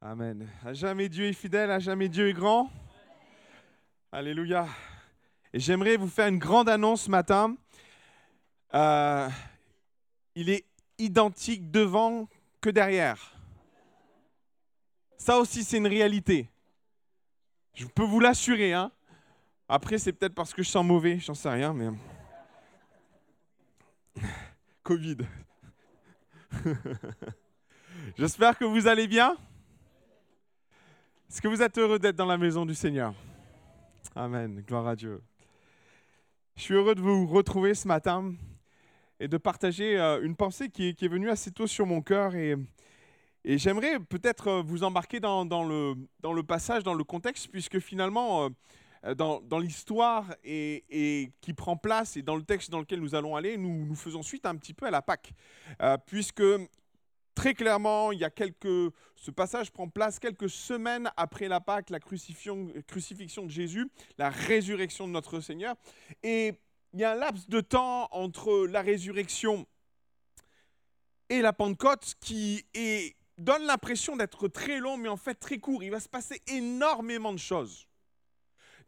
Amen. À jamais Dieu est fidèle, à jamais Dieu est grand. Alléluia. Et j'aimerais vous faire une grande annonce ce matin. Euh, il est identique devant que derrière. Ça aussi, c'est une réalité. Je peux vous l'assurer. Hein. Après, c'est peut-être parce que je sens mauvais, j'en sais rien, mais. Covid. J'espère que vous allez bien. Est-ce que vous êtes heureux d'être dans la maison du Seigneur? Amen. Gloire à Dieu. Je suis heureux de vous retrouver ce matin et de partager euh, une pensée qui est, venue assez tôt sur mon cœur. Et, j'aimerais peut-être vous embarquer dans, le, passage, dans le contexte, puisque finalement, euh, dans, l'histoire et, qui prend place et dans le texte dans lequel nous allons aller, nous, faisons suite un petit peu à la Pâque. Euh, puisque Très clairement, il y a quelques, ce passage prend place quelques semaines après la Pâque, la crucifixion, de Jésus, la résurrection de notre Seigneur. Et il y a un laps de temps entre la résurrection et la Pentecôte qui donne l'impression d'être très long, mais en fait très court. Il va se passer énormément de choses.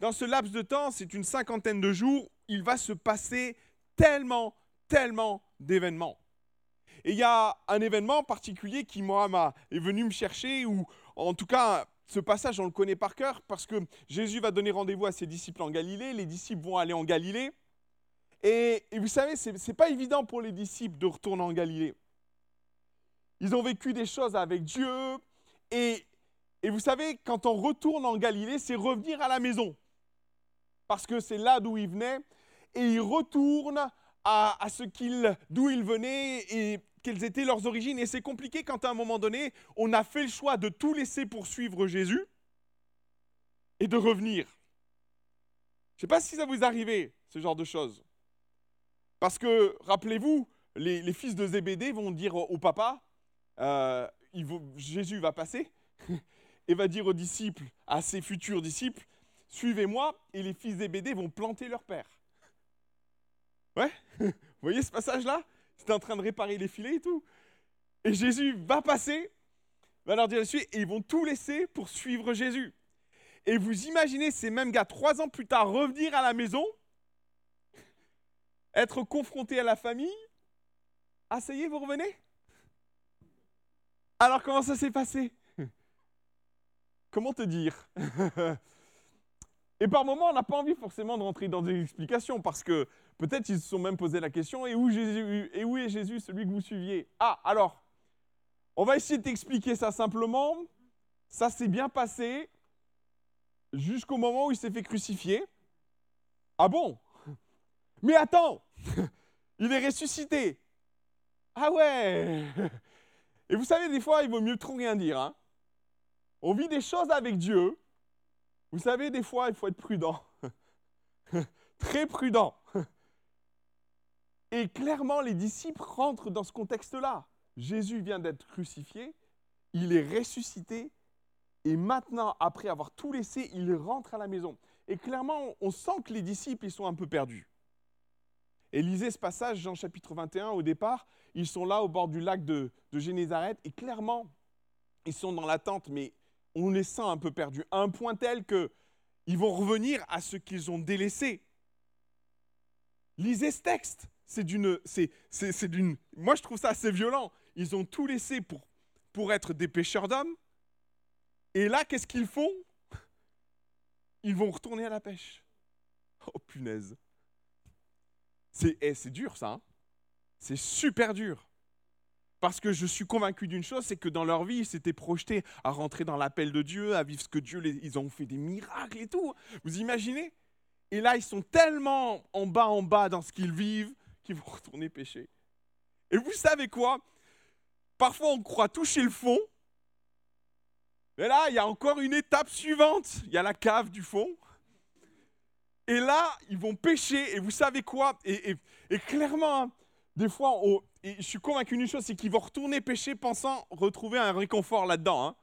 Dans ce laps de temps, c'est une cinquantaine de jours, il va se passer tellement, tellement d'événements. Et il y a un événement particulier qui, moi, est venu me chercher, ou en tout cas, ce passage, on le connaît par cœur, parce que Jésus va donner rendez-vous à ses disciples en Galilée, les disciples vont aller en Galilée. Et, vous savez, ce n'est pas évident pour les disciples de retourner en Galilée. Ils ont vécu des choses avec Dieu, et, et vous savez, quand on retourne en Galilée, c'est revenir à la maison, parce que c'est là d'où ils venaient, et ils retournent à, à ce qu'ils, d'où ils venaient, et quelles étaient leurs origines. Et c'est compliqué quand à un moment donné, on a fait le choix de tout laisser pour suivre Jésus et de revenir. Je ne sais pas si ça vous arrive, ce genre de choses. Parce que, rappelez-vous, les, fils de Zébédée vont dire au, papa, euh, Jésus va passer, et va dire aux disciples, à ses futurs disciples, suivez-moi, et les fils de Zébédée vont planter leur père. Ouais? Vous voyez ce passage-là? C'était en train de réparer les filets et tout. Et Jésus va passer, va leur dire dessus, et ils vont tout laisser pour suivre Jésus. Et vous imaginez ces mêmes gars, trois ans plus tard, revenir à la maison, être confrontés à la famille. Ah, ça y est, vous revenez? Alors, comment ça s'est passé? Comment te dire? Et par moments, on n'a pas envie forcément de rentrer dans des explications parce que peut-être ils se sont même posé la question et où, est Jésus, celui que vous suiviez? Ah, alors, on va essayer d'expliquer ça simplement. Ça s'est bien passé jusqu'au moment où il s'est fait crucifier. Ah bon? Mais attends Il est ressuscité Ah ouais Et vous savez, des fois, il vaut mieux trop rien dire. Hein on vit des choses avec Dieu vous savez, des fois, il faut être prudent. Très prudent. Et clairement, les disciples rentrent dans ce contexte-là. Jésus vient d'être crucifié, il est ressuscité, et maintenant, après avoir tout laissé, il rentre à la maison. Et clairement, on sent que les disciples, ils sont un peu perdus. Et lisez ce passage, Jean chapitre 21, au départ, ils sont là au bord du lac de, de Génézareth, et clairement, ils sont dans l'attente, mais on les sent un peu perdus, à un point tel que ils vont revenir à ce qu'ils ont délaissé. Lisez ce texte. C'est d'une, c'est, c'est, d'une. Moi, je trouve ça assez violent. Ils ont tout laissé pour, pour être des pêcheurs d'hommes. Et là, qu'est-ce qu'ils font? Ils vont retourner à la pêche. Oh punaise. C'est, eh, c'est dur ça. Hein. c'est super dur. Parce que je suis convaincu d'une chose, c'est que dans leur vie, ils s'étaient projetés à rentrer dans l'appel de Dieu, à vivre ce que Dieu, les, ils ont fait des miracles et tout. Vous imaginez? Et là, ils sont tellement en bas, en bas dans ce qu'ils vivent, qu'ils vont retourner pécher. Et vous savez quoi? Parfois, on croit toucher le fond. Mais là, il y a encore une étape suivante. Il y a la cave du fond. Et là, ils vont pécher. Et vous savez quoi? Et, et, clairement, hein, des fois, je suis convaincu d'une chose, c'est qu'ils vont retourner pêcher pensant retrouver un réconfort là-dedans. Hein.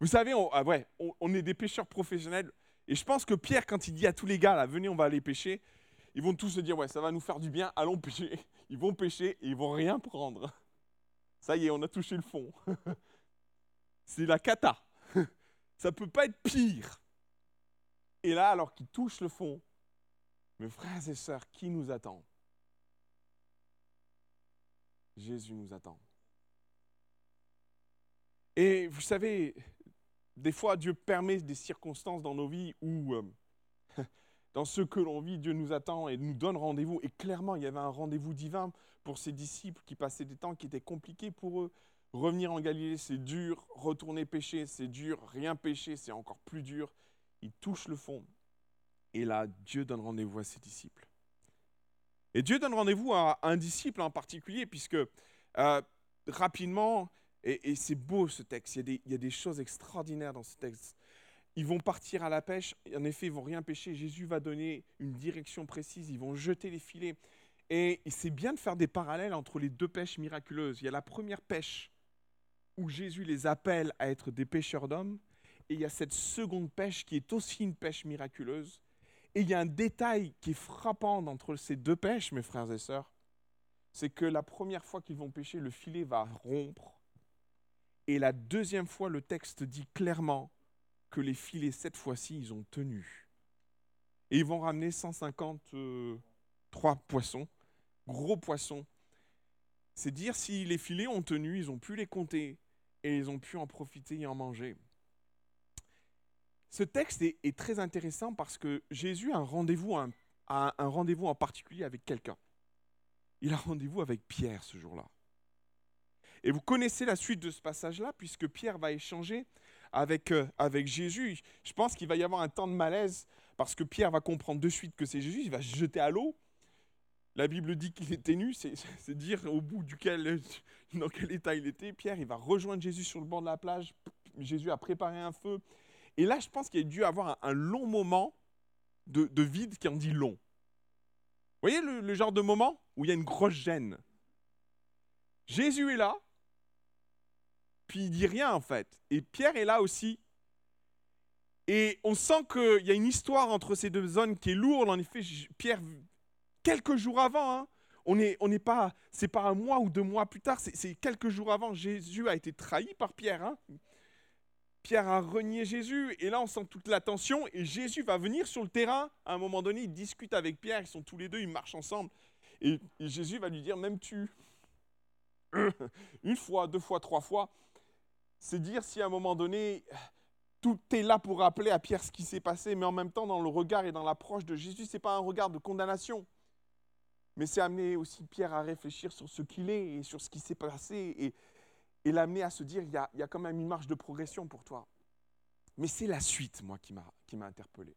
Vous savez, on, ah ouais, on, est des pêcheurs professionnels. Et je pense que Pierre, quand il dit à tous les gars, venez, on va aller pêcher, ils vont tous se dire, ouais, ça va nous faire du bien, allons pêcher. Ils vont pêcher et ils vont rien prendre. Ça y est, on a touché le fond. c'est la cata. Ça peut pas être pire. Et là, alors qu'il touche le fond, mes frères et sœurs, qui nous attend Jésus nous attend. Et vous savez, des fois, Dieu permet des circonstances dans nos vies où, euh, dans ce que l'on vit, Dieu nous attend et nous donne rendez-vous. Et clairement, il y avait un rendez-vous divin pour ces disciples qui passaient des temps qui étaient compliqués pour eux. Revenir en Galilée, c'est dur. Retourner pécher, c'est dur. Rien pécher, c'est encore plus dur. Ils touchent le fond. Et là, Dieu donne rendez-vous à ses disciples. Et Dieu donne rendez-vous à un disciple en particulier, puisque euh, rapidement, et, c'est beau ce texte, il y, a des, choses extraordinaires dans ce texte. Ils vont partir à la pêche, en effet, ils vont rien pêcher. Jésus va donner une direction précise, ils vont jeter les filets. Et c'est bien de faire des parallèles entre les deux pêches miraculeuses. Il y a la première pêche où Jésus les appelle à être des pêcheurs d'hommes, et il y a cette seconde pêche qui est aussi une pêche miraculeuse. Et il y a un détail qui est frappant entre ces deux pêches, mes frères et sœurs, c'est que la première fois qu'ils vont pêcher, le filet va rompre et la deuxième fois, le texte dit clairement que les filets, cette fois-ci, ils ont tenu. Et ils vont ramener 153 poissons, gros poissons. C'est dire si les filets ont tenu, ils ont pu les compter et ils ont pu en profiter et en manger. Ce texte est, très intéressant parce que Jésus a un rendez-vous, en particulier avec quelqu'un. Il a rendez-vous avec Pierre ce jour-là. Et vous connaissez la suite de ce passage-là, puisque Pierre va échanger avec, euh, avec Jésus. Je pense qu'il va y avoir un temps de malaise, parce que Pierre va comprendre de suite que c'est Jésus, il va se jeter à l'eau. La Bible dit qu'il était nu, c'est dire au bout duquel, dans quel état il était. Pierre, il va rejoindre Jésus sur le bord de la plage. Jésus a préparé un feu. Et là, je pense qu'il a dû avoir un, long moment de, vide qui en dit long. Vous voyez le, genre de moment où il y a une grosse gêne. Jésus est là, puis il dit rien en fait. Et Pierre est là aussi. Et on sent qu'il y a une histoire entre ces deux zones qui est lourde. En effet, Pierre, quelques jours avant, hein, on n'est pas, c'est pas un mois ou deux mois plus tard, c'est quelques jours avant, Jésus a été trahi par Pierre. Hein. Pierre a renié Jésus, et là on sent toute la tension, et Jésus va venir sur le terrain, à un moment donné, il discute avec Pierre, ils sont tous les deux, ils marchent ensemble, et, Jésus va lui dire, même tu, une fois, deux fois, trois fois, c'est dire si à un moment donné, tout est là pour rappeler à Pierre ce qui s'est passé, mais en même temps, dans le regard et dans l'approche de Jésus, ce n'est pas un regard de condamnation, mais c'est amener aussi Pierre à réfléchir sur ce qu'il est et sur ce qui s'est passé et, et l'amener à se dire, il y, a, il y a quand même une marge de progression pour toi. Mais c'est la suite, moi, qui m'a interpellé.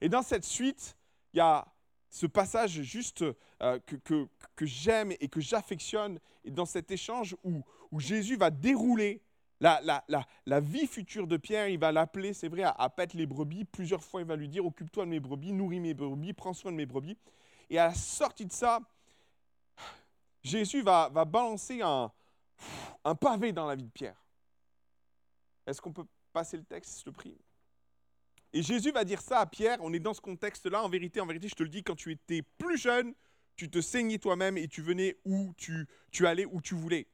Et dans cette suite, il y a ce passage juste euh, que, que, j'aime et que j'affectionne, et dans cet échange où, où Jésus va dérouler la, la, la, la, vie future de Pierre, il va l'appeler, c'est vrai, à, à paître les brebis. Plusieurs fois, il va lui dire, occupe-toi de mes brebis, nourris mes brebis, prends soin de mes brebis. Et à la sortie de ça, Jésus va, va balancer un, un pavé dans la vie de Pierre. Est-ce qu'on peut passer le texte, je te prie? Et Jésus va dire ça à Pierre, on est dans ce contexte-là, en vérité, en vérité, je te le dis, quand tu étais plus jeune, tu te saignais toi-même et tu venais où tu, tu allais où tu voulais.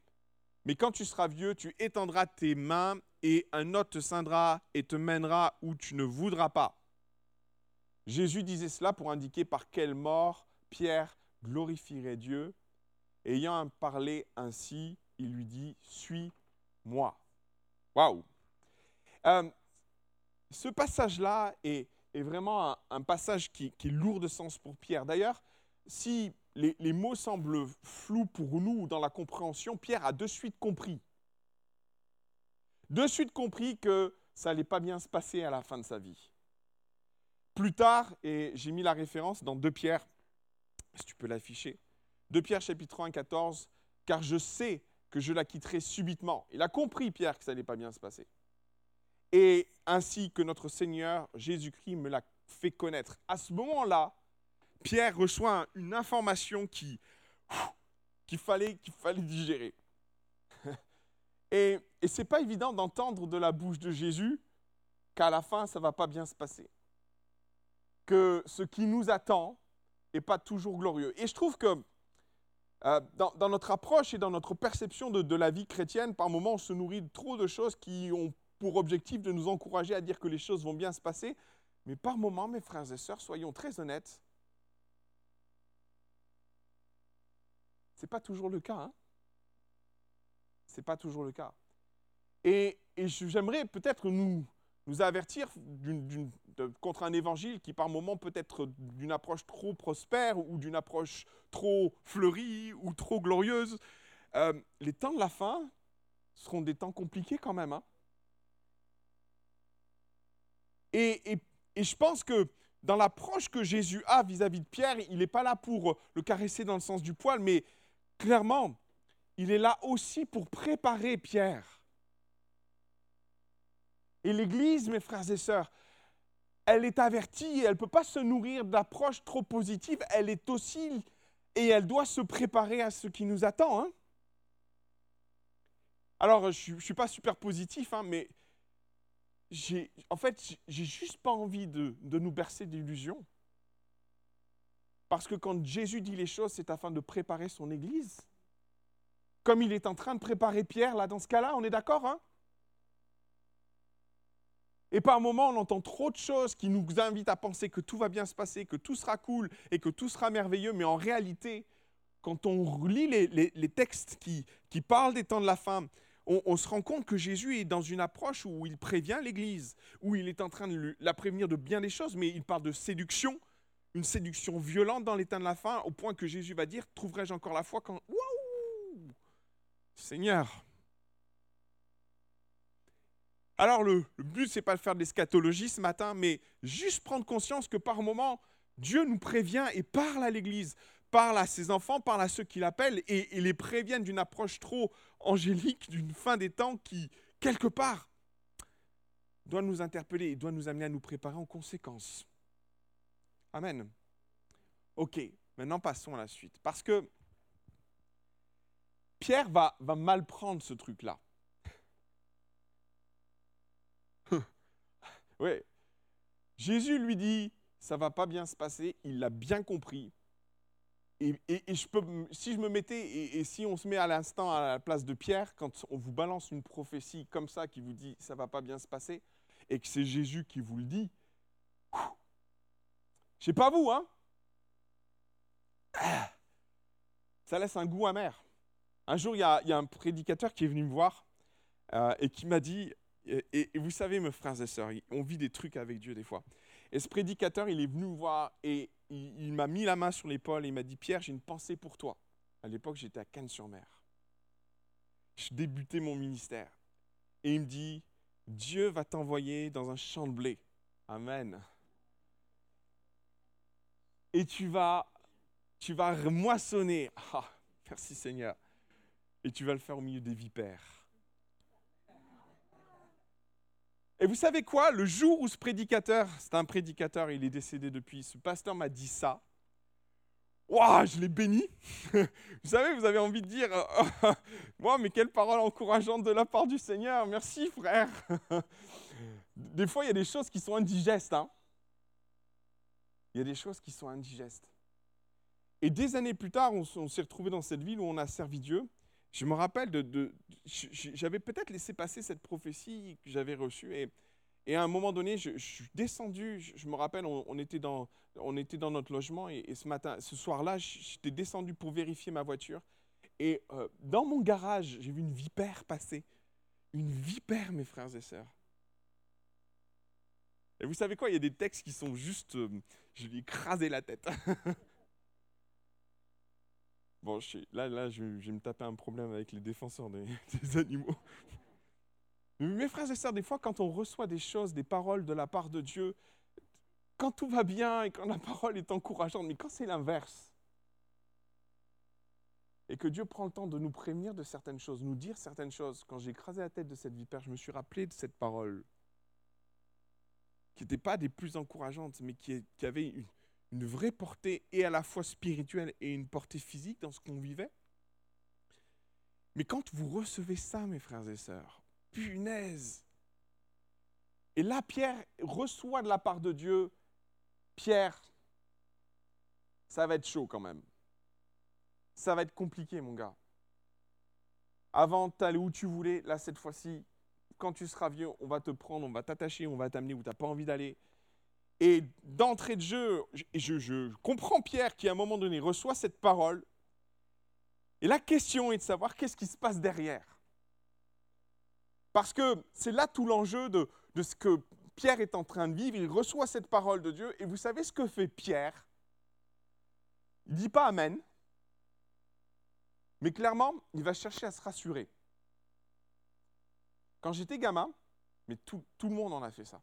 Mais quand tu seras vieux, tu étendras tes mains et un autre te ceindra et te mènera où tu ne voudras pas. Jésus disait cela pour indiquer par quelle mort Pierre glorifierait Dieu. Ayant parlé ainsi, il lui dit Suis-moi. Waouh euh, ce passage-là est, vraiment un, passage qui, est lourd de sens pour Pierre. D'ailleurs, si les, mots semblent flous pour nous dans la compréhension, Pierre a de suite compris. De suite compris que ça n'allait pas bien se passer à la fin de sa vie. Plus tard, et j'ai mis la référence dans 2 Pierre, si tu peux l'afficher, 2 Pierre chapitre 1, 14, car je sais que je la quitterai subitement. Il a compris, Pierre, que ça n'allait pas bien se passer et ainsi que notre Seigneur Jésus-Christ me l'a fait connaître. À ce moment-là, Pierre reçoit une information qui qu'il fallait, qu'il fallait digérer. Et, et ce n'est pas évident d'entendre de la bouche de Jésus qu'à la fin, ça ne va pas bien se passer. Que ce qui nous attend n'est pas toujours glorieux. Et je trouve que euh, dans, notre approche et dans notre perception de, la vie chrétienne, par moments, on se nourrit de trop de choses qui ont pour objectif de nous encourager à dire que les choses vont bien se passer. Mais par moments, mes frères et sœurs, soyons très honnêtes, ce n'est pas toujours le cas. Hein ce n'est pas toujours le cas. Et, j'aimerais peut-être nous, nous avertir contre un évangile qui par moments peut être d'une approche trop prospère ou d'une approche trop fleurie ou trop glorieuse. Euh, les temps de la fin seront des temps compliqués quand même. Hein. Et, je pense que dans l'approche que Jésus a vis-à-vis -vis de Pierre, il n'est pas là pour le caresser dans le sens du poil, mais clairement, il est là aussi pour préparer Pierre. Et l'Église, mes frères et sœurs, elle est avertie, elle ne peut pas se nourrir d'approches trop positives, elle est aussi, et elle doit se préparer à ce qui nous attend. Hein. Alors, je ne suis pas super positif, hein, mais en fait, j'ai juste pas envie de, nous bercer d'illusions. Parce que quand Jésus dit les choses, c'est afin de préparer son Église. Comme il est en train de préparer Pierre, là, dans ce cas-là, on est d'accord hein? Et par moments, on entend trop de choses qui nous invitent à penser que tout va bien se passer, que tout sera cool et que tout sera merveilleux. Mais en réalité, quand on lit les, textes qui, parlent des temps de la fin, on, se rend compte que Jésus est dans une approche où il prévient l'Église, où il est en train de la prévenir de bien des choses, mais il parle de séduction, une séduction violente dans les temps de la fin, au point que Jésus va dire, trouverai-je encore la foi quand... Waouh Seigneur, alors le, but, ce n'est pas de faire de l'eschatologie ce matin, mais juste prendre conscience que par moment, Dieu nous prévient et parle à l'Église, parle à ses enfants, parle à ceux qui l'appellent, et, les prévient d'une approche trop angélique, d'une fin des temps qui, quelque part, doit nous interpeller et doit nous amener à nous préparer en conséquence. Amen. Ok, maintenant passons à la suite. Parce que Pierre va, va mal prendre ce truc-là. Oui. Jésus lui dit, ça va pas bien se passer, il l'a bien compris. Et, je peux, si je me mettais, et, si on se met à l'instant à la place de Pierre, quand on vous balance une prophétie comme ça qui vous dit ça va pas bien se passer, et que c'est Jésus qui vous le dit, je sais pas vous, hein Ça laisse un goût amer. Un jour, il y, a, un prédicateur qui est venu me voir euh, et qui m'a dit et, vous savez, mes frères et sœurs, on vit des trucs avec Dieu des fois. Et ce prédicateur, il est venu me voir et il, m'a mis la main sur l'épaule et il m'a dit Pierre, j'ai une pensée pour toi. À l'époque, j'étais à Cannes-sur-Mer. Je débutais mon ministère. Et il me dit Dieu va t'envoyer dans un champ de blé. Amen. Et tu vas, tu vas moissonner. Ah, merci Seigneur. Et tu vas le faire au milieu des vipères. Et vous savez quoi? Le jour où ce prédicateur, c'est un prédicateur, il est décédé depuis, ce pasteur m'a dit ça, Waouh, je l'ai béni. vous savez, vous avez envie de dire, moi, mais quelle parole encourageante de la part du Seigneur. Merci, frère. des fois, il y a des choses qui sont indigestes. Hein. Il y a des choses qui sont indigestes. Et des années plus tard, on, s'est retrouvé dans cette ville où on a servi Dieu. Je me rappelle de, j'avais peut-être laissé passer cette prophétie que j'avais reçue et, à un moment donné, je, suis descendu. Je, me rappelle, on, était dans, on était dans notre logement et, ce matin, ce soir-là, j'étais descendu pour vérifier ma voiture et euh, dans mon garage, j'ai vu une vipère passer, une vipère, mes frères et sœurs. Et vous savez quoi? Il y a des textes qui sont juste, euh, je lui ai écrasé la tête. Bon, là, là je, vais me taper un problème avec les défenseurs des, animaux. mes frères et sœurs, des fois, quand on reçoit des choses, des paroles de la part de Dieu, quand tout va bien et quand la parole est encourageante, mais quand c'est l'inverse, et que Dieu prend le temps de nous prévenir de certaines choses, nous dire certaines choses, quand j'ai écrasé la tête de cette vipère, je me suis rappelé de cette parole, qui n'était pas des plus encourageantes, mais qui, avait une, une vraie portée et à la fois spirituelle et une portée physique dans ce qu'on vivait. Mais quand vous recevez ça, mes frères et sœurs, punaise. Et là, Pierre reçoit de la part de Dieu, Pierre, ça va être chaud quand même. ça va être compliqué, mon gars. Avant d'aller où tu voulais, là, cette fois-ci, quand tu seras vieux, on va te prendre, on va t'attacher, on va t'amener où tu n'as pas envie d'aller. Et d'entrée de jeu, je, comprends Pierre qui, à un moment donné, reçoit cette parole. Et la question est de savoir qu'est-ce qui se passe derrière. Parce que c'est là tout l'enjeu de, de ce que Pierre est en train de vivre. Il reçoit cette parole de Dieu. Et vous savez ce que fait Pierre? Il ne dit pas Amen. Mais clairement, il va chercher à se rassurer. Quand j'étais gamin, mais tout le monde en a fait ça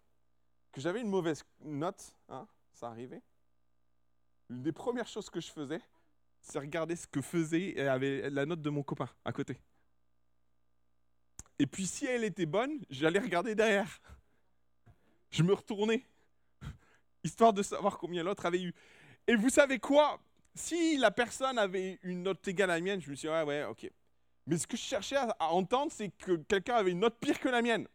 que j'avais une mauvaise note, hein, ça arrivait. Une des premières choses que je faisais, c'est regarder ce que faisait et avait la note de mon copain à côté. Et puis si elle était bonne, j'allais regarder derrière. Je me retournais, histoire de savoir combien l'autre avait eu. Et vous savez quoi? Si la personne avait une note égale à la mienne, je me suis dit, ouais, ouais, ok. Mais ce que je cherchais à entendre, c'est que quelqu'un avait une note pire que la mienne.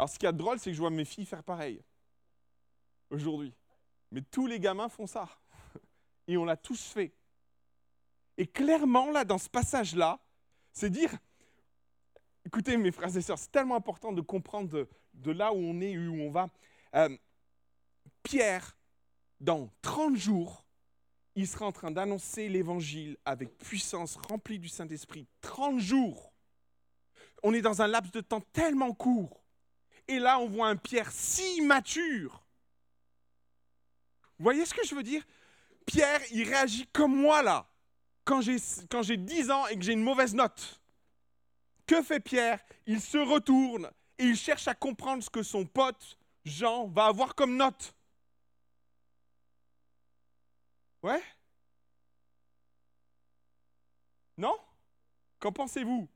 Alors ce qui est drôle, c'est que je vois mes filles faire pareil aujourd'hui. Mais tous les gamins font ça. Et on l'a tous fait. Et clairement, là, dans ce passage-là, c'est dire, écoutez mes frères et sœurs, c'est tellement important de comprendre de, là où on est, où on va. Euh, Pierre, dans 30 jours, il sera en train d'annoncer l'évangile avec puissance, rempli du Saint-Esprit. 30 jours. On est dans un laps de temps tellement court. Et là, on voit un Pierre si mature. Vous voyez ce que je veux dire? Pierre, il réagit comme moi là, quand j'ai, quand j'ai 10 ans et que j'ai une mauvaise note. Que fait Pierre? Il se retourne et il cherche à comprendre ce que son pote Jean va avoir comme note. Ouais? Non? Qu'en pensez-vous?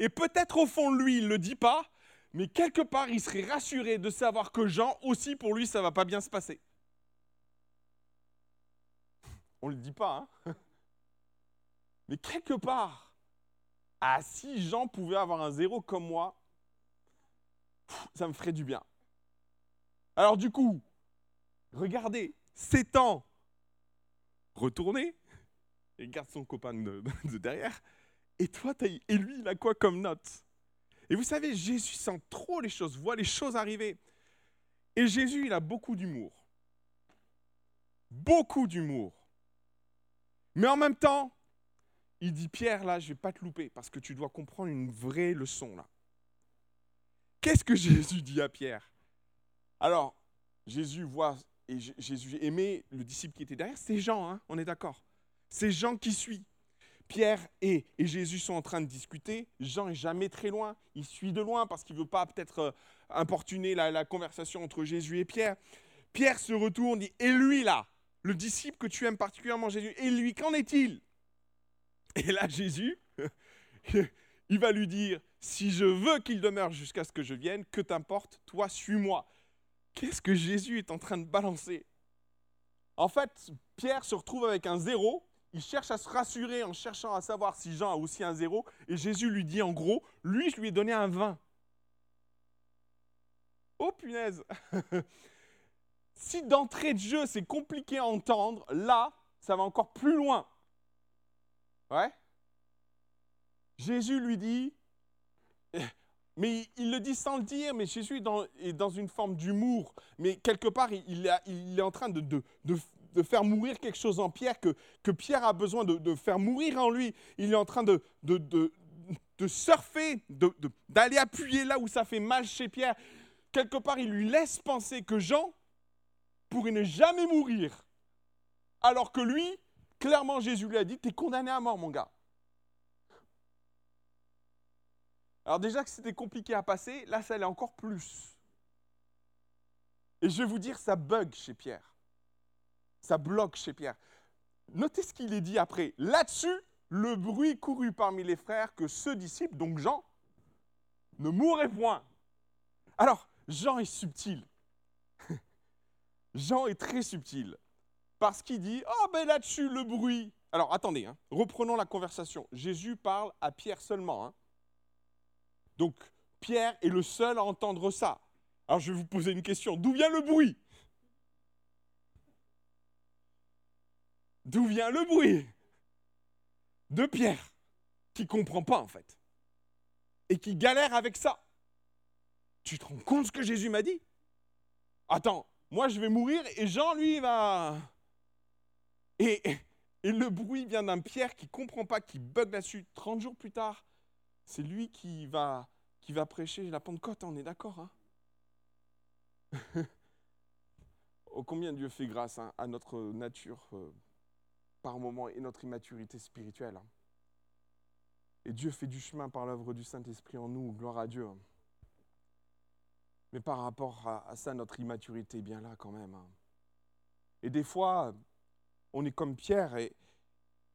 Et peut-être au fond lui, il ne le dit pas, mais quelque part, il serait rassuré de savoir que Jean aussi, pour lui, ça ne va pas bien se passer. On ne le dit pas, hein Mais quelque part, ah, si Jean pouvait avoir un zéro comme moi, ça me ferait du bien. Alors du coup, regardez, ans, retourné, et garde son copain de, derrière, et toi, et lui, il a quoi comme note? Et vous savez, Jésus sent trop les choses, voit les choses arriver. Et Jésus, il a beaucoup d'humour. Beaucoup d'humour. Mais en même temps, il dit, Pierre, là, je ne vais pas te louper parce que tu dois comprendre une vraie leçon, là. Qu'est-ce que Jésus dit à Pierre? Alors, Jésus voit, et Jésus aimait le disciple qui était derrière, c'est Jean, hein, on est d'accord. C'est Jean qui suit. Pierre et, Jésus sont en train de discuter. Jean est jamais très loin. Il suit de loin parce qu'il ne veut pas peut-être euh, importuner la, conversation entre Jésus et Pierre. Pierre se retourne, dit Et lui là, le disciple que tu aimes particulièrement, Jésus, et lui, qu'en est-il? Et là, Jésus, il va lui dire Si je veux qu'il demeure jusqu'à ce que je vienne, que t'importe, toi, suis-moi. Qu'est-ce que Jésus est en train de balancer? En fait, Pierre se retrouve avec un zéro il cherche à se rassurer en cherchant à savoir si Jean a aussi un zéro. Et Jésus lui dit en gros, lui, je lui ai donné un 20. Oh punaise Si d'entrée de jeu, c'est compliqué à entendre, là, ça va encore plus loin. Ouais Jésus lui dit, mais il le dit sans le dire, mais Jésus est dans, une forme d'humour, mais quelque part, il, est en train de, de, de faire mourir quelque chose en Pierre, que, que Pierre a besoin de, faire mourir en lui. Il est en train de, de, de surfer, d'aller appuyer là où ça fait mal chez Pierre. Quelque part, il lui laisse penser que Jean pourrait ne jamais mourir. Alors que lui, clairement, Jésus lui a dit, tu es condamné à mort, mon gars. Alors déjà que c'était compliqué à passer, là, ça allait encore plus. Et je vais vous dire, ça bug chez Pierre ça bloque chez Pierre. Notez ce qu'il est dit après. Là-dessus, le bruit courut parmi les frères que ce disciple, donc Jean, ne mourrait point. Alors, Jean est subtil. Jean est très subtil. Parce qu'il dit, oh ben là-dessus, le bruit. Alors attendez, hein. reprenons la conversation. Jésus parle à Pierre seulement. Hein. Donc, Pierre est le seul à entendre ça. Alors je vais vous poser une question. D'où vient le bruit? D'où vient le bruit De Pierre, qui comprend pas en fait, et qui galère avec ça. Tu te rends compte ce que Jésus m'a dit? Attends, moi je vais mourir et Jean, lui, va... Et, le bruit vient d'un Pierre qui comprend pas, qui bug là-dessus. 30 jours plus tard, c'est lui qui va, qui va prêcher la Pentecôte, on est d'accord hein? Oh, combien Dieu fait grâce hein, à notre nature euh, par moment et notre immaturité spirituelle. Hein. Et Dieu fait du chemin par l'œuvre du Saint-Esprit en nous, gloire à Dieu. Hein. Mais par rapport à, ça, notre immaturité est bien là quand même. Et des fois, on est comme Pierre et,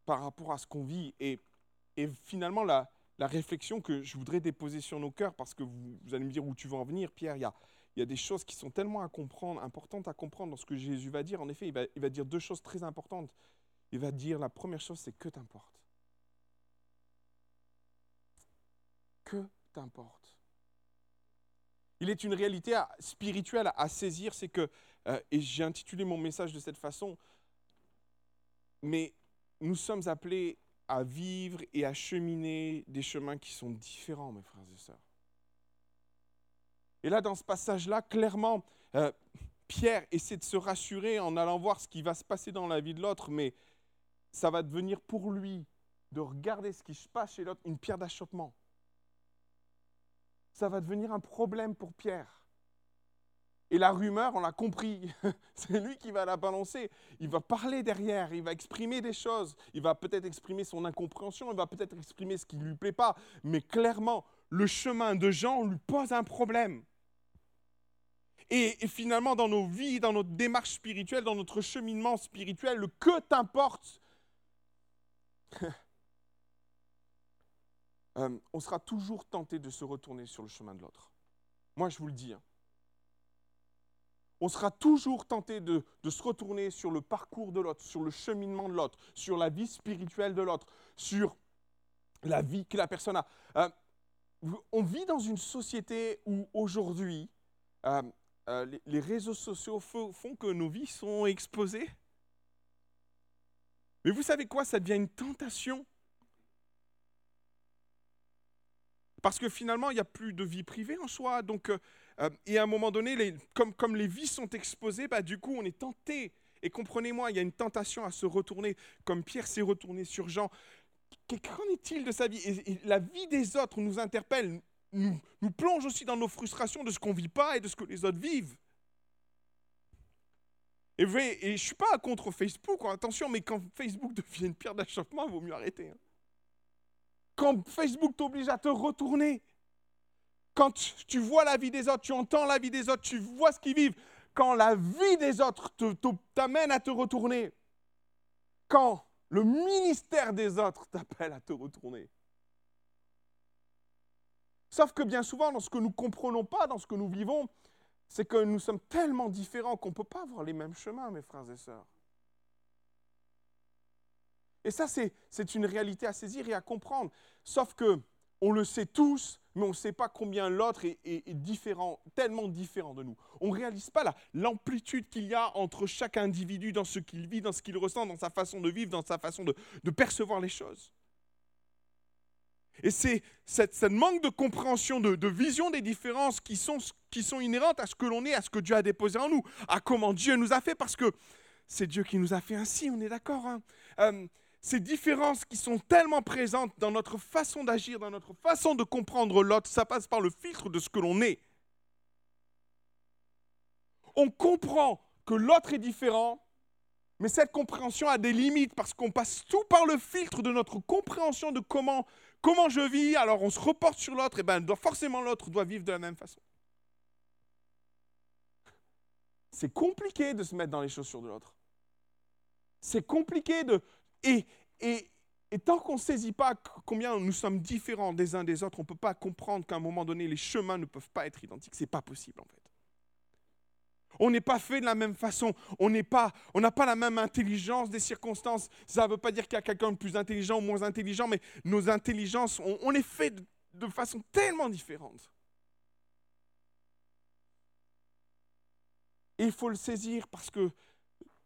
par rapport à ce qu'on vit. Et, et finalement, la, la, réflexion que je voudrais déposer sur nos cœurs, parce que vous, allez me dire où tu veux en venir, Pierre, il y a, y a des choses qui sont tellement à comprendre, importantes à comprendre dans ce que Jésus va dire. En effet, il va, il va dire deux choses très importantes. Il va dire, la première chose, c'est que t'importe. Que t'importe. Il est une réalité spirituelle à saisir, c'est que, euh, et j'ai intitulé mon message de cette façon, mais nous sommes appelés à vivre et à cheminer des chemins qui sont différents, mes frères et sœurs. Et là, dans ce passage-là, clairement, euh, Pierre essaie de se rassurer en allant voir ce qui va se passer dans la vie de l'autre, mais ça va devenir pour lui de regarder ce qui se passe chez l'autre une pierre d'achoppement. Ça va devenir un problème pour Pierre. Et la rumeur, on l'a compris, c'est lui qui va la balancer. Il va parler derrière, il va exprimer des choses, il va peut-être exprimer son incompréhension, il va peut-être exprimer ce qui ne lui plaît pas, mais clairement, le chemin de Jean lui pose un problème. Et, finalement, dans nos vies, dans notre démarche spirituelle, dans notre cheminement spirituel, le que t'importe, euh, on sera toujours tenté de se retourner sur le chemin de l'autre. Moi, je vous le dis. Hein on sera toujours tenté de, se retourner sur le parcours de l'autre, sur le cheminement de l'autre, sur la vie spirituelle de l'autre, sur la vie que la personne a. Euh, on vit dans une société où aujourd'hui, euh, les, réseaux sociaux font que nos vies sont exposées. Mais vous savez quoi, ça devient une tentation. Parce que finalement, il n'y a plus de vie privée en soi. Donc, euh, et à un moment donné, comme, les vies sont exposées, bah, du coup, on est tenté. Et comprenez-moi, il y a une tentation à se retourner, comme Pierre s'est retourné sur Jean. Qu'en est-il de sa vie? La vie des autres nous interpelle, nous, nous plonge aussi dans nos frustrations de ce qu'on ne vit pas et de ce que les autres vivent. Et, je ne suis pas contre Facebook, hein, attention, mais quand Facebook devient une pierre d'achoppement, il vaut mieux arrêter. Hein. Quand Facebook t'oblige à te retourner, quand tu vois la vie des autres, tu entends la vie des autres, tu vois ce qu'ils vivent. Quand la vie des autres t'amène à te retourner. Quand le ministère des autres t'appelle à te retourner. Sauf que bien souvent, dans ce que nous comprenons pas, dans ce que nous vivons, c'est que nous sommes tellement différents qu'on ne peut pas avoir les mêmes chemins, mes frères et sœurs. Et ça, c'est une réalité à saisir et à comprendre. Sauf que on le sait tous, mais on ne sait pas combien l'autre est, différent, tellement différent de nous. On ne réalise pas l'amplitude qu'il y a entre chaque individu dans ce qu'il vit, dans ce qu'il ressent, dans sa façon de vivre, dans sa façon de, percevoir les choses. Et c'est cette, manque de compréhension, de, vision des différences qui sont, inhérentes à ce que l'on est, à ce que Dieu a déposé en nous, à comment Dieu nous a fait, parce que c'est Dieu qui nous a fait ainsi, on est d'accord. Hein euh, ces différences qui sont tellement présentes dans notre façon d'agir, dans notre façon de comprendre l'autre, ça passe par le filtre de ce que l'on est. On comprend que l'autre est différent, mais cette compréhension a des limites parce qu'on passe tout par le filtre de notre compréhension de comment, comment je vis, alors on se reporte sur l'autre, et bien forcément l'autre doit vivre de la même façon. C'est compliqué de se mettre dans les chaussures de l'autre. C'est compliqué de, et, et, tant qu'on ne saisit pas combien nous sommes différents des uns des autres, on ne peut pas comprendre qu'à un moment donné, les chemins ne peuvent pas être identiques. Ce n'est pas possible en fait. On n'est pas fait de la même façon. On n'a pas, pas la même intelligence des circonstances. Ça ne veut pas dire qu'il y a quelqu'un de plus intelligent ou moins intelligent, mais nos intelligences, on, on est fait de, de façon tellement différente. Et il faut le saisir parce que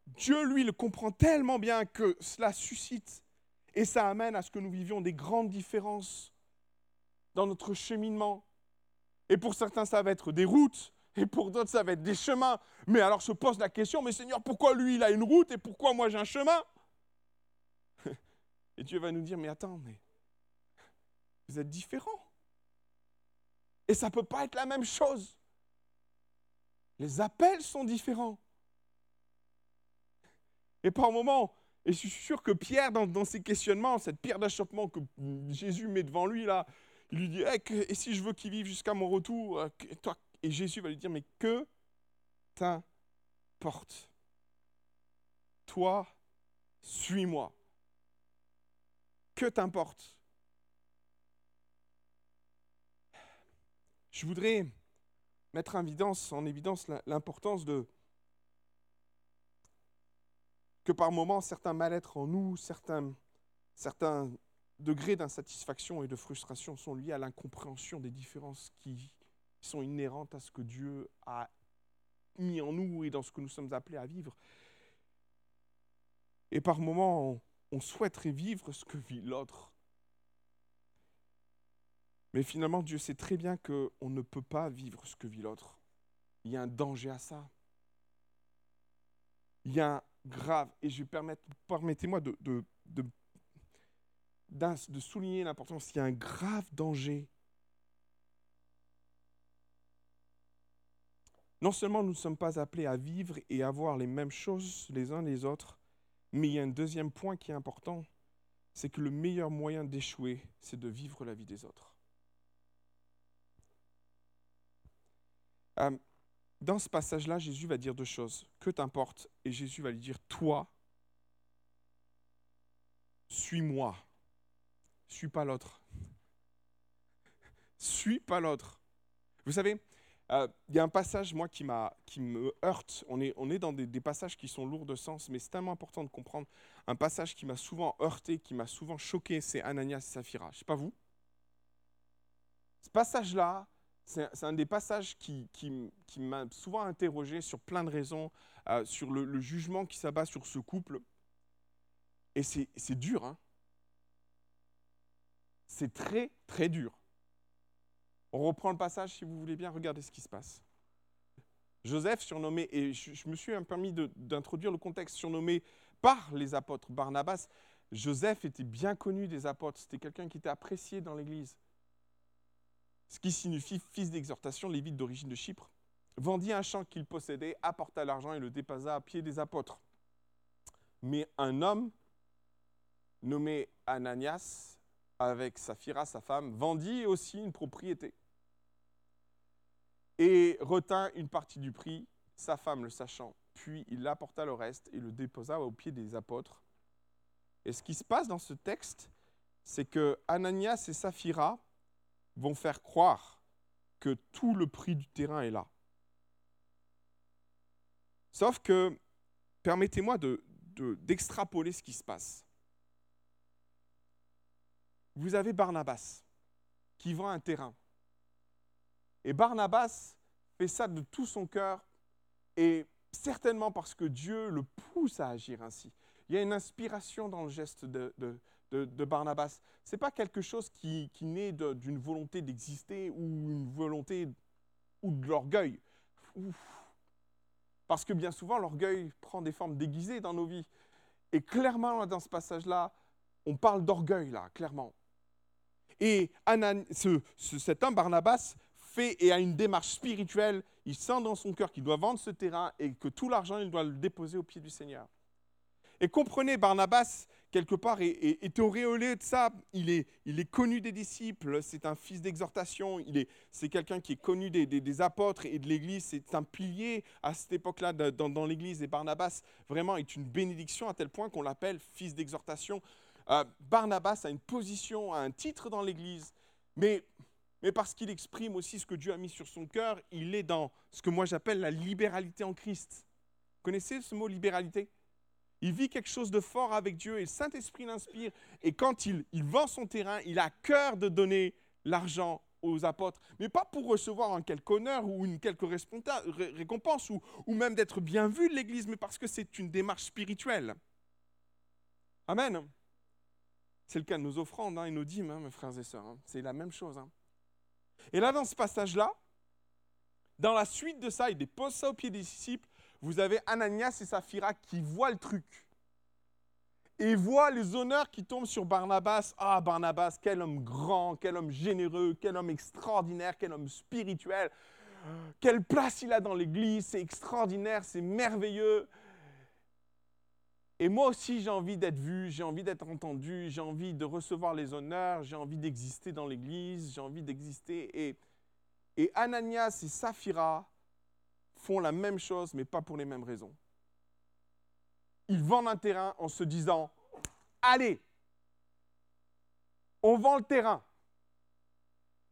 Dieu, lui, le comprend tellement bien que cela suscite et ça amène à ce que nous vivions des grandes différences dans notre cheminement. Et pour certains, ça va être des routes, et pour d'autres, ça va être des chemins. Mais alors se pose la question, mais Seigneur, pourquoi lui, il a une route et pourquoi moi, j'ai un chemin? Et Dieu va nous dire, mais attends, mais vous êtes différents. Et ça ne peut pas être la même chose. Les appels sont différents. Et par moments, et je suis sûr que Pierre, dans, ses questionnements, cette pierre d'achoppement que Jésus met devant lui, là, il lui dit Et si je veux qu'il vive jusqu'à mon retour euh, toi, Et Jésus va lui dire Mais que t'importe? Toi, suis-moi. Que t'importe? Je voudrais mettre en évidence, en évidence l'importance de que par moments certains mal-être en nous, certains, certains degrés d'insatisfaction et de frustration sont liés à l'incompréhension des différences qui sont inhérentes à ce que Dieu a mis en nous et dans ce que nous sommes appelés à vivre. Et par moments, on souhaiterait vivre ce que vit l'autre. Mais finalement, Dieu sait très bien qu'on ne peut pas vivre ce que vit l'autre. Il y a un danger à ça. Il y a un grave, et je permettez-moi de souligner l'importance, il y a un grave danger. Non seulement nous ne sommes pas appelés à vivre et à voir les mêmes choses les uns les autres, mais il y a un deuxième point qui est important, c'est que le meilleur moyen d'échouer, c'est de vivre la vie des autres. Euh, dans ce passage-là, Jésus va dire deux choses. Que t'importe Et Jésus va lui dire, toi, suis-moi. Suis pas l'autre. Suis pas l'autre. Vous savez, euh, il y a un passage, moi, qui, qui me heurte. On est, on est dans des, passages qui sont lourds de sens, mais c'est tellement important de comprendre. Un passage qui m'a souvent heurté, qui m'a souvent choqué, c'est Ananias et Saphira. Je ne sais pas vous. Ce passage-là, c'est un des passages qui, m'a souvent interrogé sur plein de raisons, euh, sur le, jugement qui s'abat sur ce couple. Et c'est dur, hein C'est très, très dur. On reprend le passage si vous voulez bien, regardez ce qui se passe. Joseph, surnommé, et je, me suis permis d'introduire le contexte, surnommé par les apôtres Barnabas, Joseph était bien connu des apôtres, c'était quelqu'un qui était apprécié dans l'Église ce qui signifie fils d'exhortation, lévite d'origine de Chypre, vendit un champ qu'il possédait, apporta l'argent et le déposa à pied des apôtres. Mais un homme nommé Ananias, avec Saphira, sa femme, vendit aussi une propriété et retint une partie du prix, sa femme le sachant. Puis il apporta le reste et le déposa au pied des apôtres. Et ce qui se passe dans ce texte, c'est que Ananias et Saphira vont faire croire que tout le prix du terrain est là. Sauf que, permettez-moi d'extrapoler de, ce qui se passe. Vous avez Barnabas qui vend un terrain. Et Barnabas fait ça de tout son cœur et certainement parce que Dieu le pousse à agir ainsi. Il y a une inspiration dans le geste de, de, Barnabas. Ce n'est pas quelque chose qui, naît d'une volonté d'exister ou une volonté ou de l'orgueil. Parce que bien souvent, l'orgueil prend des formes déguisées dans nos vies. Et clairement, dans ce passage-là, on parle d'orgueil, là, clairement. Et cet homme, Barnabas, fait et a une démarche spirituelle. Il sent dans son cœur qu'il doit vendre ce terrain et que tout l'argent, il doit le déposer au pied du Seigneur. Et comprenez, Barnabas, quelque part, est, auréolé de ça. Il est, il est connu des disciples, c'est un fils d'exhortation, c'est quelqu'un qui est connu des, apôtres et de l'Église, c'est un pilier à cette époque-là dans, l'Église. Et Barnabas, vraiment, est une bénédiction à tel point qu'on l'appelle fils d'exhortation. Euh, Barnabas a une position, a un titre dans l'Église, mais, mais parce qu'il exprime aussi ce que Dieu a mis sur son cœur, il est dans ce que moi j'appelle la libéralité en Christ. Vous connaissez ce mot libéralité? Il vit quelque chose de fort avec Dieu et le Saint-Esprit l'inspire. Et quand il, vend son terrain, il a cœur de donner l'argent aux apôtres, mais pas pour recevoir un quelque honneur ou une quelque récompense ou, ou même d'être bien vu de l'Église, mais parce que c'est une démarche spirituelle. Amen. C'est le cas de nos offrandes hein, et nos dîmes, hein, mes frères et sœurs. Hein. C'est la même chose. Et là, dans ce passage-là, dans la suite de ça, il dépose ça au pied des disciples. Vous avez Ananias et Saphira qui voient le truc. Et voient les honneurs qui tombent sur Barnabas. Ah, Barnabas, quel homme grand, quel homme généreux, quel homme extraordinaire, quel homme spirituel. Quelle place il a dans l'Église, c'est extraordinaire, c'est merveilleux. Et moi aussi, j'ai envie d'être vu, j'ai envie d'être entendu, j'ai envie de recevoir les honneurs, j'ai envie d'exister dans l'Église, j'ai envie d'exister. Et Ananias et Saphira font la même chose, mais pas pour les mêmes raisons. Ils vendent un terrain en se disant, allez, on vend le terrain.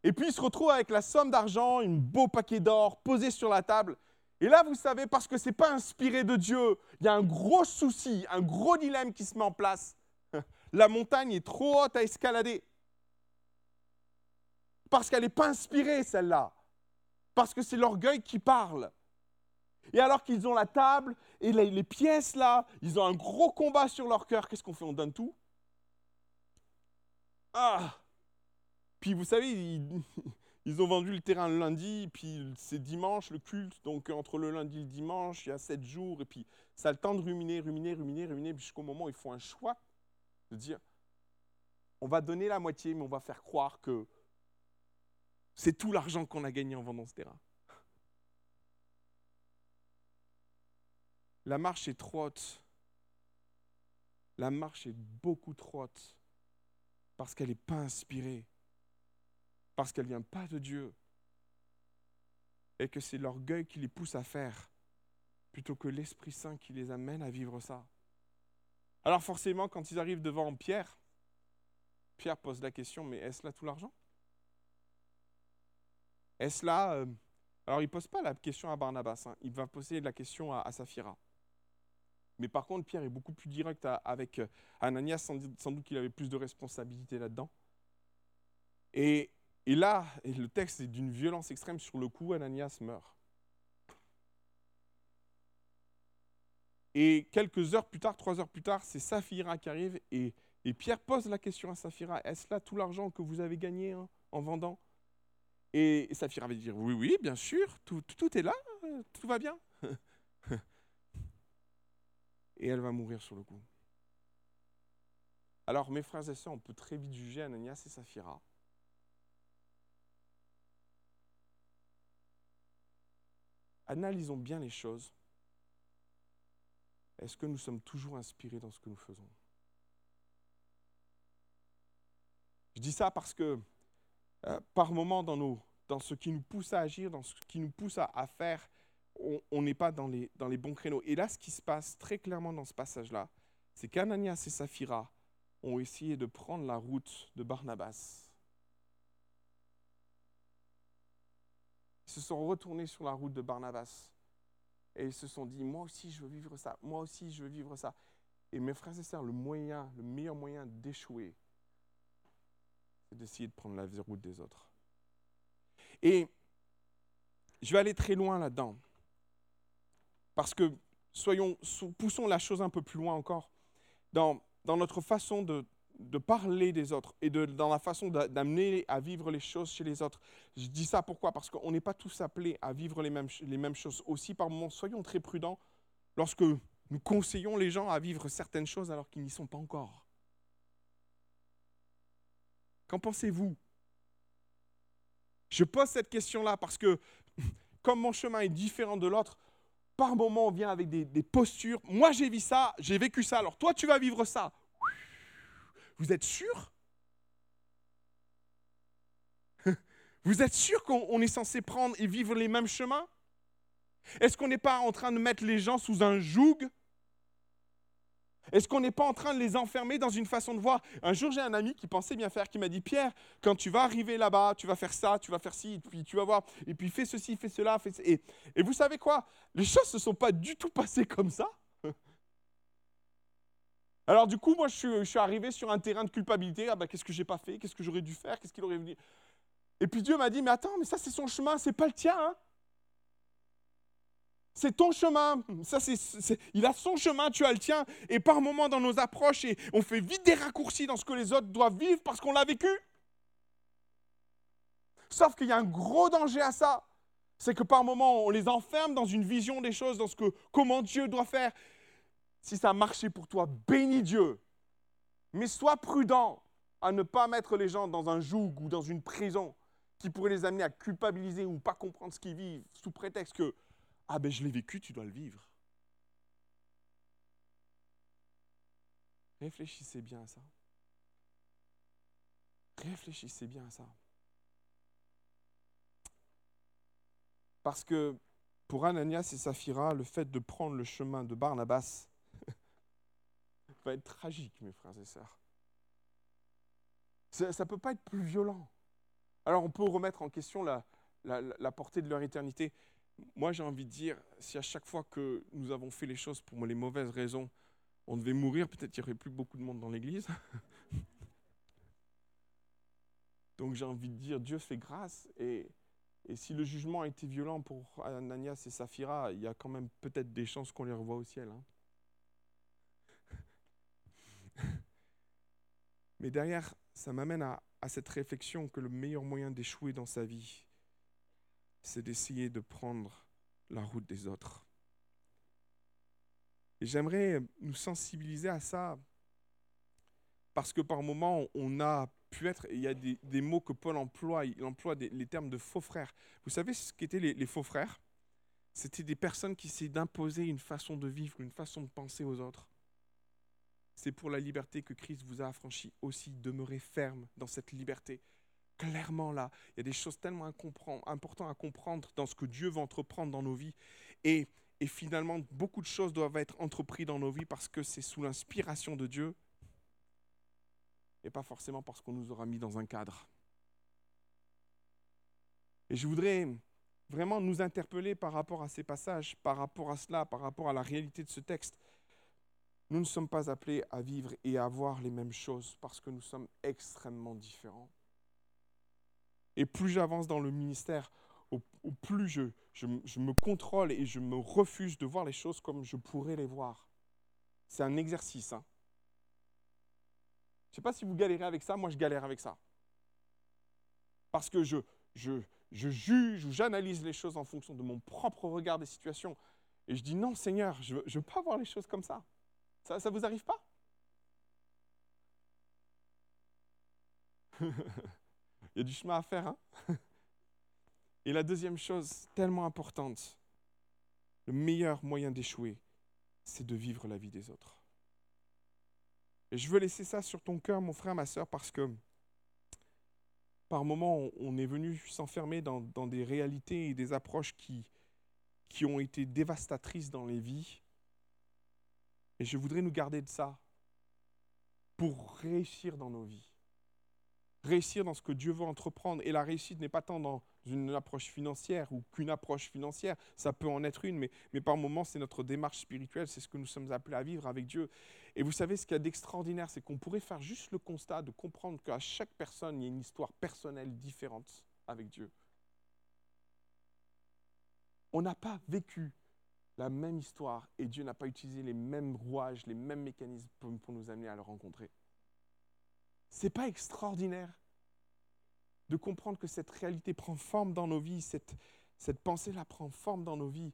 Et puis ils se retrouvent avec la somme d'argent, un beau paquet d'or posé sur la table. Et là, vous savez, parce que ce n'est pas inspiré de Dieu, il y a un gros souci, un gros dilemme qui se met en place. La montagne est trop haute à escalader. Parce qu'elle n'est pas inspirée, celle-là. Parce que c'est l'orgueil qui parle. Et alors qu'ils ont la table et les, pièces là, ils ont un gros combat sur leur cœur, qu'est-ce qu'on fait? On donne tout? Ah Puis vous savez, ils, ont vendu le terrain le lundi, puis c'est dimanche le culte, donc entre le lundi et le dimanche, il y a sept jours, et puis ça a le temps de ruminer, ruminer, ruminer, ruminer, jusqu'au moment où ils font un choix de dire on va donner la moitié, mais on va faire croire que c'est tout l'argent qu'on a gagné en vendant ce terrain. La marche est trop haute. La marche est beaucoup trop haute parce qu'elle n'est pas inspirée, parce qu'elle ne vient pas de Dieu, et que c'est l'orgueil qui les pousse à faire, plutôt que l'Esprit Saint qui les amène à vivre ça. Alors forcément, quand ils arrivent devant Pierre, Pierre pose la question, mais est-ce là tout l'argent? Est-ce là euh, Alors, il ne pose pas la question à Barnabas, hein. il va poser la question à, Saphira. Mais par contre, Pierre est beaucoup plus direct avec euh, Ananias, sans, doute qu'il avait plus de responsabilité là-dedans. Et, là, le texte est d'une violence extrême sur le coup, Ananias meurt. Et quelques heures plus tard, trois heures plus tard, c'est Saphira qui arrive et, Pierre pose la question à Saphira, est-ce là tout l'argent que vous avez gagné hein, en vendant? Et Saphira va dire Oui, oui, bien sûr, tout, tout est là, tout va bien. et elle va mourir sur le coup. Alors, mes frères et sœurs, on peut très vite juger Ananias et Saphira. Analysons bien les choses. Est-ce que nous sommes toujours inspirés dans ce que nous faisons? Je dis ça parce que euh, par moments dans, ce qui nous pousse à agir, dans ce qui nous pousse à, faire, on n'est pas dans les, dans les bons créneaux. Et là, ce qui se passe très clairement dans ce passage-là, c'est qu'Ananias et Saphira ont essayé de prendre la route de Barnabas. Ils se sont retournés sur la route de Barnabas et ils se sont dit, moi aussi je veux vivre ça, moi aussi je veux vivre ça. Et mes frères et sœurs, le moyen, le meilleur moyen d'échouer, c'est d'essayer de prendre la route des autres. Et je vais aller très loin là-dedans. Parce que, soyons, poussons la chose un peu plus loin encore. Dans notre façon de, de, parler des autres et de, dans la façon d'amener à vivre les choses chez les autres. Je dis ça pourquoi? Parce qu'on n'est pas tous appelés à vivre les mêmes, les mêmes choses. Aussi, par moments, soyons très prudents lorsque nous conseillons les gens à vivre certaines choses alors qu'ils n'y sont pas encore. Qu'en pensez-vous? Je pose cette question-là parce que, comme mon chemin est différent de l'autre, par moments on vient avec des, postures. Moi j'ai vu ça, j'ai vécu ça, alors toi tu vas vivre ça. Vous êtes sûr? Vous êtes sûr qu'on est censé prendre et vivre les mêmes chemins? Est-ce qu'on n'est pas en train de mettre les gens sous un joug? Est-ce qu'on n'est pas en train de les enfermer dans une façon de voir? Un jour, j'ai un ami qui pensait bien faire, qui m'a dit Pierre, quand tu vas arriver là-bas, tu vas faire ça, tu vas faire ci, puis tu vas voir, et puis fais ceci, fais cela, fais Et, et vous savez quoi? Les choses ne se sont pas du tout passées comme ça. Alors du coup, moi, je suis, arrivé sur un terrain de culpabilité. Ah ben, qu'est-ce que j'ai pas fait? Qu'est-ce que j'aurais dû faire? Qu'est-ce qu'il aurait voulu Et puis Dieu m'a dit, mais attends, mais ça c'est son chemin, c'est pas le tien. Hein. c'est ton chemin. Ça, c'est, il a son chemin, tu as le tien. Et par moments, dans nos approches, on fait vite des raccourcis dans ce que les autres doivent vivre parce qu'on l'a vécu. Sauf qu'il y a un gros danger à ça. C'est que par moments, on les enferme dans une vision des choses, dans ce que comment Dieu doit faire. Si ça a marché pour toi, bénis Dieu. Mais sois prudent à ne pas mettre les gens dans un joug ou dans une prison qui pourrait les amener à culpabiliser ou pas comprendre ce qu'ils vivent sous prétexte que ah ben je l'ai vécu, tu dois le vivre. Réfléchissez bien à ça. Réfléchissez bien à ça. Parce que pour Ananias et Saphira, le fait de prendre le chemin de Barnabas être tragique, mes frères et sœurs. Ça ne peut pas être plus violent. Alors on peut remettre en question la, la, portée de leur éternité. Moi j'ai envie de dire, si à chaque fois que nous avons fait les choses pour les mauvaises raisons, on devait mourir, peut-être qu'il n'y aurait plus beaucoup de monde dans l'église. Donc j'ai envie de dire, Dieu fait grâce. Et, et, si le jugement a été violent pour Ananias et Saphira, il y a quand même peut-être des chances qu'on les revoie au ciel. Hein. Mais derrière, ça m'amène à, cette réflexion que le meilleur moyen d'échouer dans sa vie, c'est d'essayer de prendre la route des autres. Et j'aimerais nous sensibiliser à ça, parce que par moments, on a pu être, il y a des, mots que Paul emploie, il emploie les termes de faux frères. Vous savez ce qu'étaient les, les faux frères? C'était des personnes qui essaient d'imposer une façon de vivre, une façon de penser aux autres. C'est pour la liberté que Christ vous a affranchi aussi. Demeurez ferme dans cette liberté. Clairement là, il y a des choses tellement importantes à comprendre dans ce que Dieu va entreprendre dans nos vies. Et, et finalement, beaucoup de choses doivent être entreprises dans nos vies parce que c'est sous l'inspiration de Dieu et pas forcément parce qu'on nous aura mis dans un cadre. Et je voudrais vraiment nous interpeller par rapport à ces passages, par rapport à cela, par rapport à la réalité de ce texte. Nous ne sommes pas appelés à vivre et à voir les mêmes choses parce que nous sommes extrêmement différents. Et plus j'avance dans le ministère, au, plus je, me contrôle et je me refuse de voir les choses comme je pourrais les voir. C'est un exercice. Hein. Je ne sais pas si vous galérez avec ça, moi je galère avec ça. Parce que je juge ou j'analyse les choses en fonction de mon propre regard des situations. Et je dis non Seigneur, je ne veux pas voir les choses comme ça. Ça ne vous arrive pas? Il y a du chemin à faire. Hein Et la deuxième chose, tellement importante, le meilleur moyen d'échouer, c'est de vivre la vie des autres. Et je veux laisser ça sur ton cœur, mon frère, ma soeur, parce que par moments, on est venu s'enfermer dans, dans, des réalités et des approches qui, qui ont été dévastatrices dans les vies et je voudrais nous garder de ça pour réussir dans nos vies. Réussir dans ce que Dieu veut entreprendre. Et la réussite n'est pas tant dans une approche financière ou qu'une approche financière. Ça peut en être une, mais, mais par moments, c'est notre démarche spirituelle. C'est ce que nous sommes appelés à vivre avec Dieu. Et vous savez, ce qu'il y a d'extraordinaire, c'est qu'on pourrait faire juste le constat de comprendre qu'à chaque personne, il y a une histoire personnelle différente avec Dieu. On n'a pas vécu la même histoire et Dieu n'a pas utilisé les mêmes rouages, les mêmes mécanismes pour, nous amener à le rencontrer. C'est pas extraordinaire de comprendre que cette réalité prend forme dans nos vies, cette, cette pensée-là prend forme dans nos vies.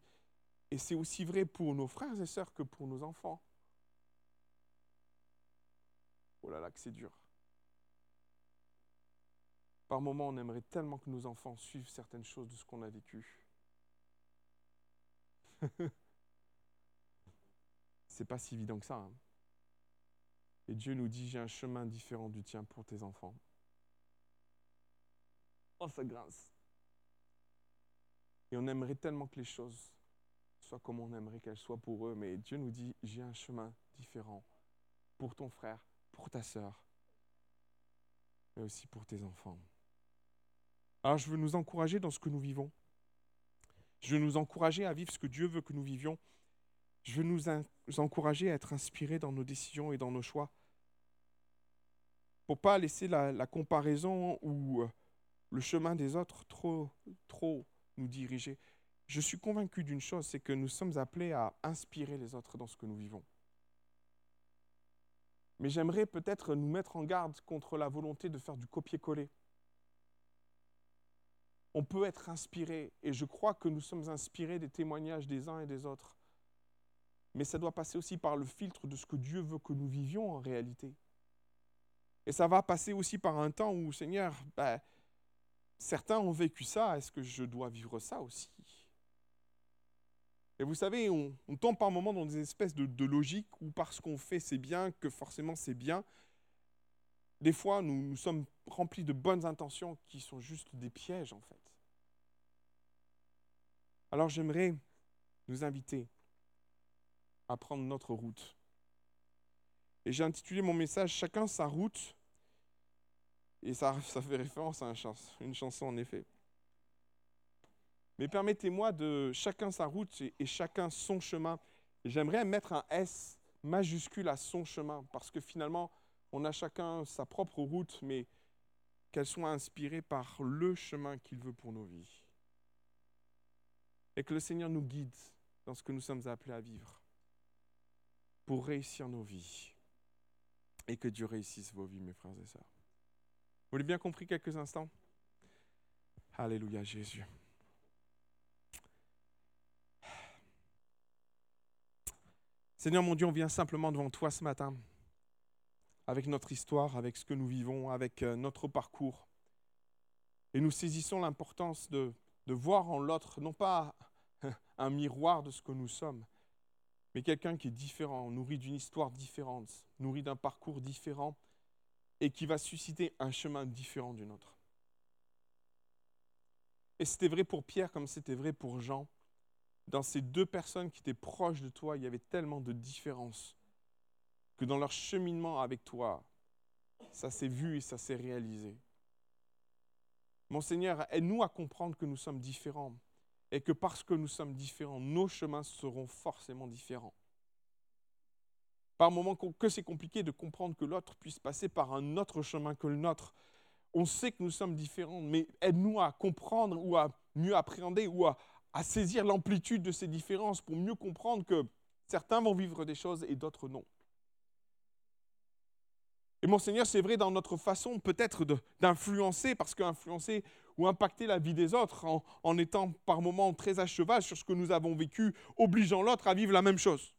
Et c'est aussi vrai pour nos frères et sœurs que pour nos enfants. Oh là là, que c'est dur. Par moments, on aimerait tellement que nos enfants suivent certaines choses de ce qu'on a vécu. c'est pas si évident que ça. Hein. Et Dieu nous dit, j'ai un chemin différent du tien pour tes enfants. Oh, ça grince. Et on aimerait tellement que les choses soient comme on aimerait qu'elles soient pour eux, mais Dieu nous dit, j'ai un chemin différent pour ton frère, pour ta sœur, mais aussi pour tes enfants. Alors je veux nous encourager dans ce que nous vivons. Je veux nous encourager à vivre ce que Dieu veut que nous vivions. Je veux nous encourager à être inspirés dans nos décisions et dans nos choix. Pour pas laisser la, comparaison ou, le chemin des autres trop, trop nous diriger. Je suis convaincu d'une chose, c'est que nous sommes appelés à inspirer les autres dans ce que nous vivons. Mais j'aimerais peut-être nous mettre en garde contre la volonté de faire du copier-coller. On peut être inspiré, et je crois que nous sommes inspirés des témoignages des uns et des autres. Mais ça doit passer aussi par le filtre de ce que Dieu veut que nous vivions en réalité. Et ça va passer aussi par un temps où, Seigneur, ben, certains ont vécu ça, est-ce que je dois vivre ça aussi? Et vous savez, on, tombe par moments dans des espèces de, de logique où parce qu'on fait c'est bien, que forcément c'est bien. Des fois, nous, nous sommes remplis de bonnes intentions qui sont juste des pièges en fait. Alors j'aimerais nous inviter à prendre notre route. Et j'ai intitulé mon message Chacun sa route. Et ça, fait référence à une chanson en effet. Mais permettez-moi de chacun sa route et, chacun son chemin. J'aimerais mettre un S majuscule à son chemin, parce que finalement, on a chacun sa propre route, mais qu'elle soit inspirée par le chemin qu'il veut pour nos vies. Et que le Seigneur nous guide dans ce que nous sommes appelés à vivre pour réussir nos vies. Et que Dieu réussisse vos vies, mes frères et sœurs. Vous l'avez bien compris quelques instants? Alléluia Jésus. Seigneur mon Dieu, on vient simplement devant toi ce matin, avec notre histoire, avec ce que nous vivons, avec euh, notre parcours. Et nous saisissons l'importance de, de voir en l'autre, non pas un miroir de ce que nous sommes, mais quelqu'un qui est différent, nourri d'une histoire différente, nourri d'un parcours différent, et qui va susciter un chemin différent du nôtre. Et c'était vrai pour Pierre comme c'était vrai pour Jean. Dans ces deux personnes qui étaient proches de toi, il y avait tellement de différences que dans leur cheminement avec toi, ça s'est vu et ça s'est réalisé. Mon Seigneur, aide-nous à comprendre que nous sommes différents et que parce que nous sommes différents, nos chemins seront forcément différents. Par moments que c'est compliqué de comprendre que l'autre puisse passer par un autre chemin que le nôtre. On sait que nous sommes différents, mais aide-nous à comprendre ou à mieux appréhender ou à, à saisir l'amplitude de ces différences pour mieux comprendre que certains vont vivre des choses et d'autres non. Et mon Seigneur, c'est vrai dans notre façon peut-être d'influencer, parce qu'influencer ou impacter la vie des autres en, étant par moments très à cheval sur ce que nous avons vécu, obligeant l'autre à vivre la même chose.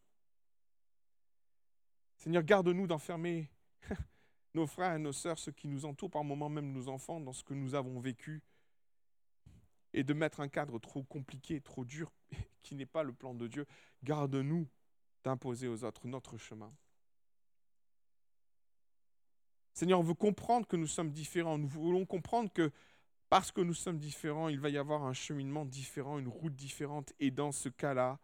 Seigneur, garde-nous d'enfermer nos frères et nos sœurs, ceux qui nous entourent, par moments même nos enfants, dans ce que nous avons vécu, et de mettre un cadre trop compliqué, trop dur, qui n'est pas le plan de Dieu. Garde-nous d'imposer aux autres notre chemin. Seigneur, on veut comprendre que nous sommes différents. Nous voulons comprendre que parce que nous sommes différents, il va y avoir un cheminement différent, une route différente. Et dans ce cas-là,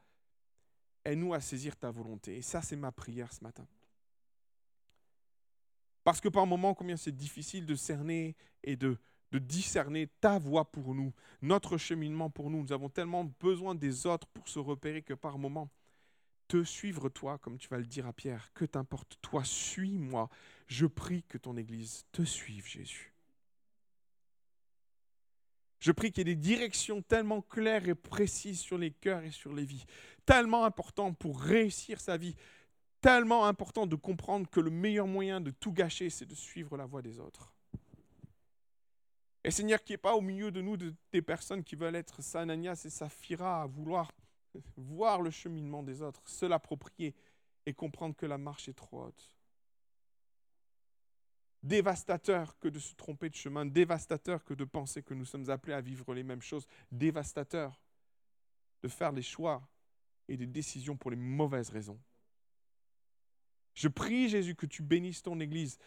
aide-nous à saisir ta volonté. Et ça, c'est ma prière ce matin. Parce que par moments, combien c'est difficile de cerner et de, de discerner ta voie pour nous, notre cheminement pour nous. Nous avons tellement besoin des autres pour se repérer que par moments, te suivre toi, comme tu vas le dire à Pierre, que t'importe toi, suis-moi. Je prie que ton Église te suive, Jésus. Je prie qu'il y ait des directions tellement claires et précises sur les cœurs et sur les vies, tellement importantes pour réussir sa vie, tellement important de comprendre que le meilleur moyen de tout gâcher, c'est de suivre la voie des autres. Et Seigneur, qui n'est pas au milieu de nous des personnes qui veulent être Sananias et Saphira à vouloir voir le cheminement des autres, se l'approprier et comprendre que la marche est trop haute. Dévastateur que de se tromper de chemin, dévastateur que de penser que nous sommes appelés à vivre les mêmes choses, dévastateur de faire des choix et des décisions pour les mauvaises raisons. Je prie Jésus que tu bénisses ton Église,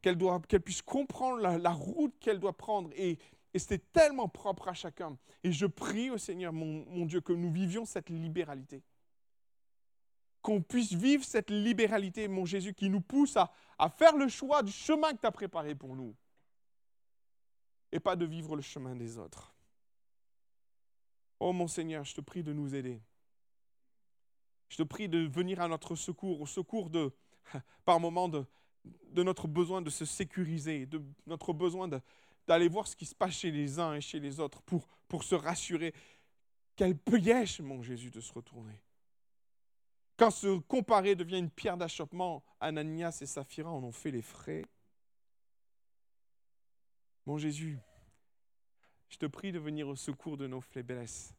qu'elle puisse comprendre la, route qu'elle doit prendre et, c'est tellement propre à chacun. Et je prie au Seigneur, mon, Dieu, que nous vivions cette libéralité. Qu'on puisse vivre cette libéralité, mon Jésus, qui nous pousse à, faire le choix du chemin que tu as préparé pour nous. Et pas de vivre le chemin des autres. Oh mon Seigneur, je te prie de nous aider. Je te prie de venir à notre secours, au secours de, par moment, de, de notre besoin de se sécuriser, de notre besoin d'aller voir ce qui se passe chez les uns et chez les autres pour, pour se rassurer. Quel piège, mon Jésus, de se retourner. Quand se comparer devient une pierre d'achoppement, Ananias et Saphira en ont fait les frais. Mon Jésus, je te prie de venir au secours de nos faiblesses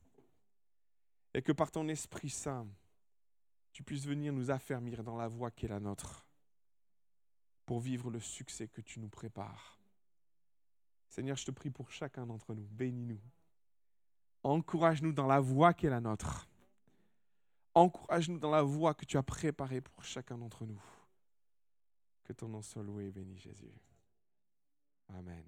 et que par ton Esprit Saint, tu puisses venir nous affermir dans la voie qui est la nôtre pour vivre le succès que tu nous prépares. Seigneur, je te prie pour chacun d'entre nous. Bénis-nous. Encourage-nous dans la voie qui est la nôtre. Encourage-nous dans la voie que tu as préparée pour chacun d'entre nous. Que ton nom soit loué et béni, Jésus. Amen.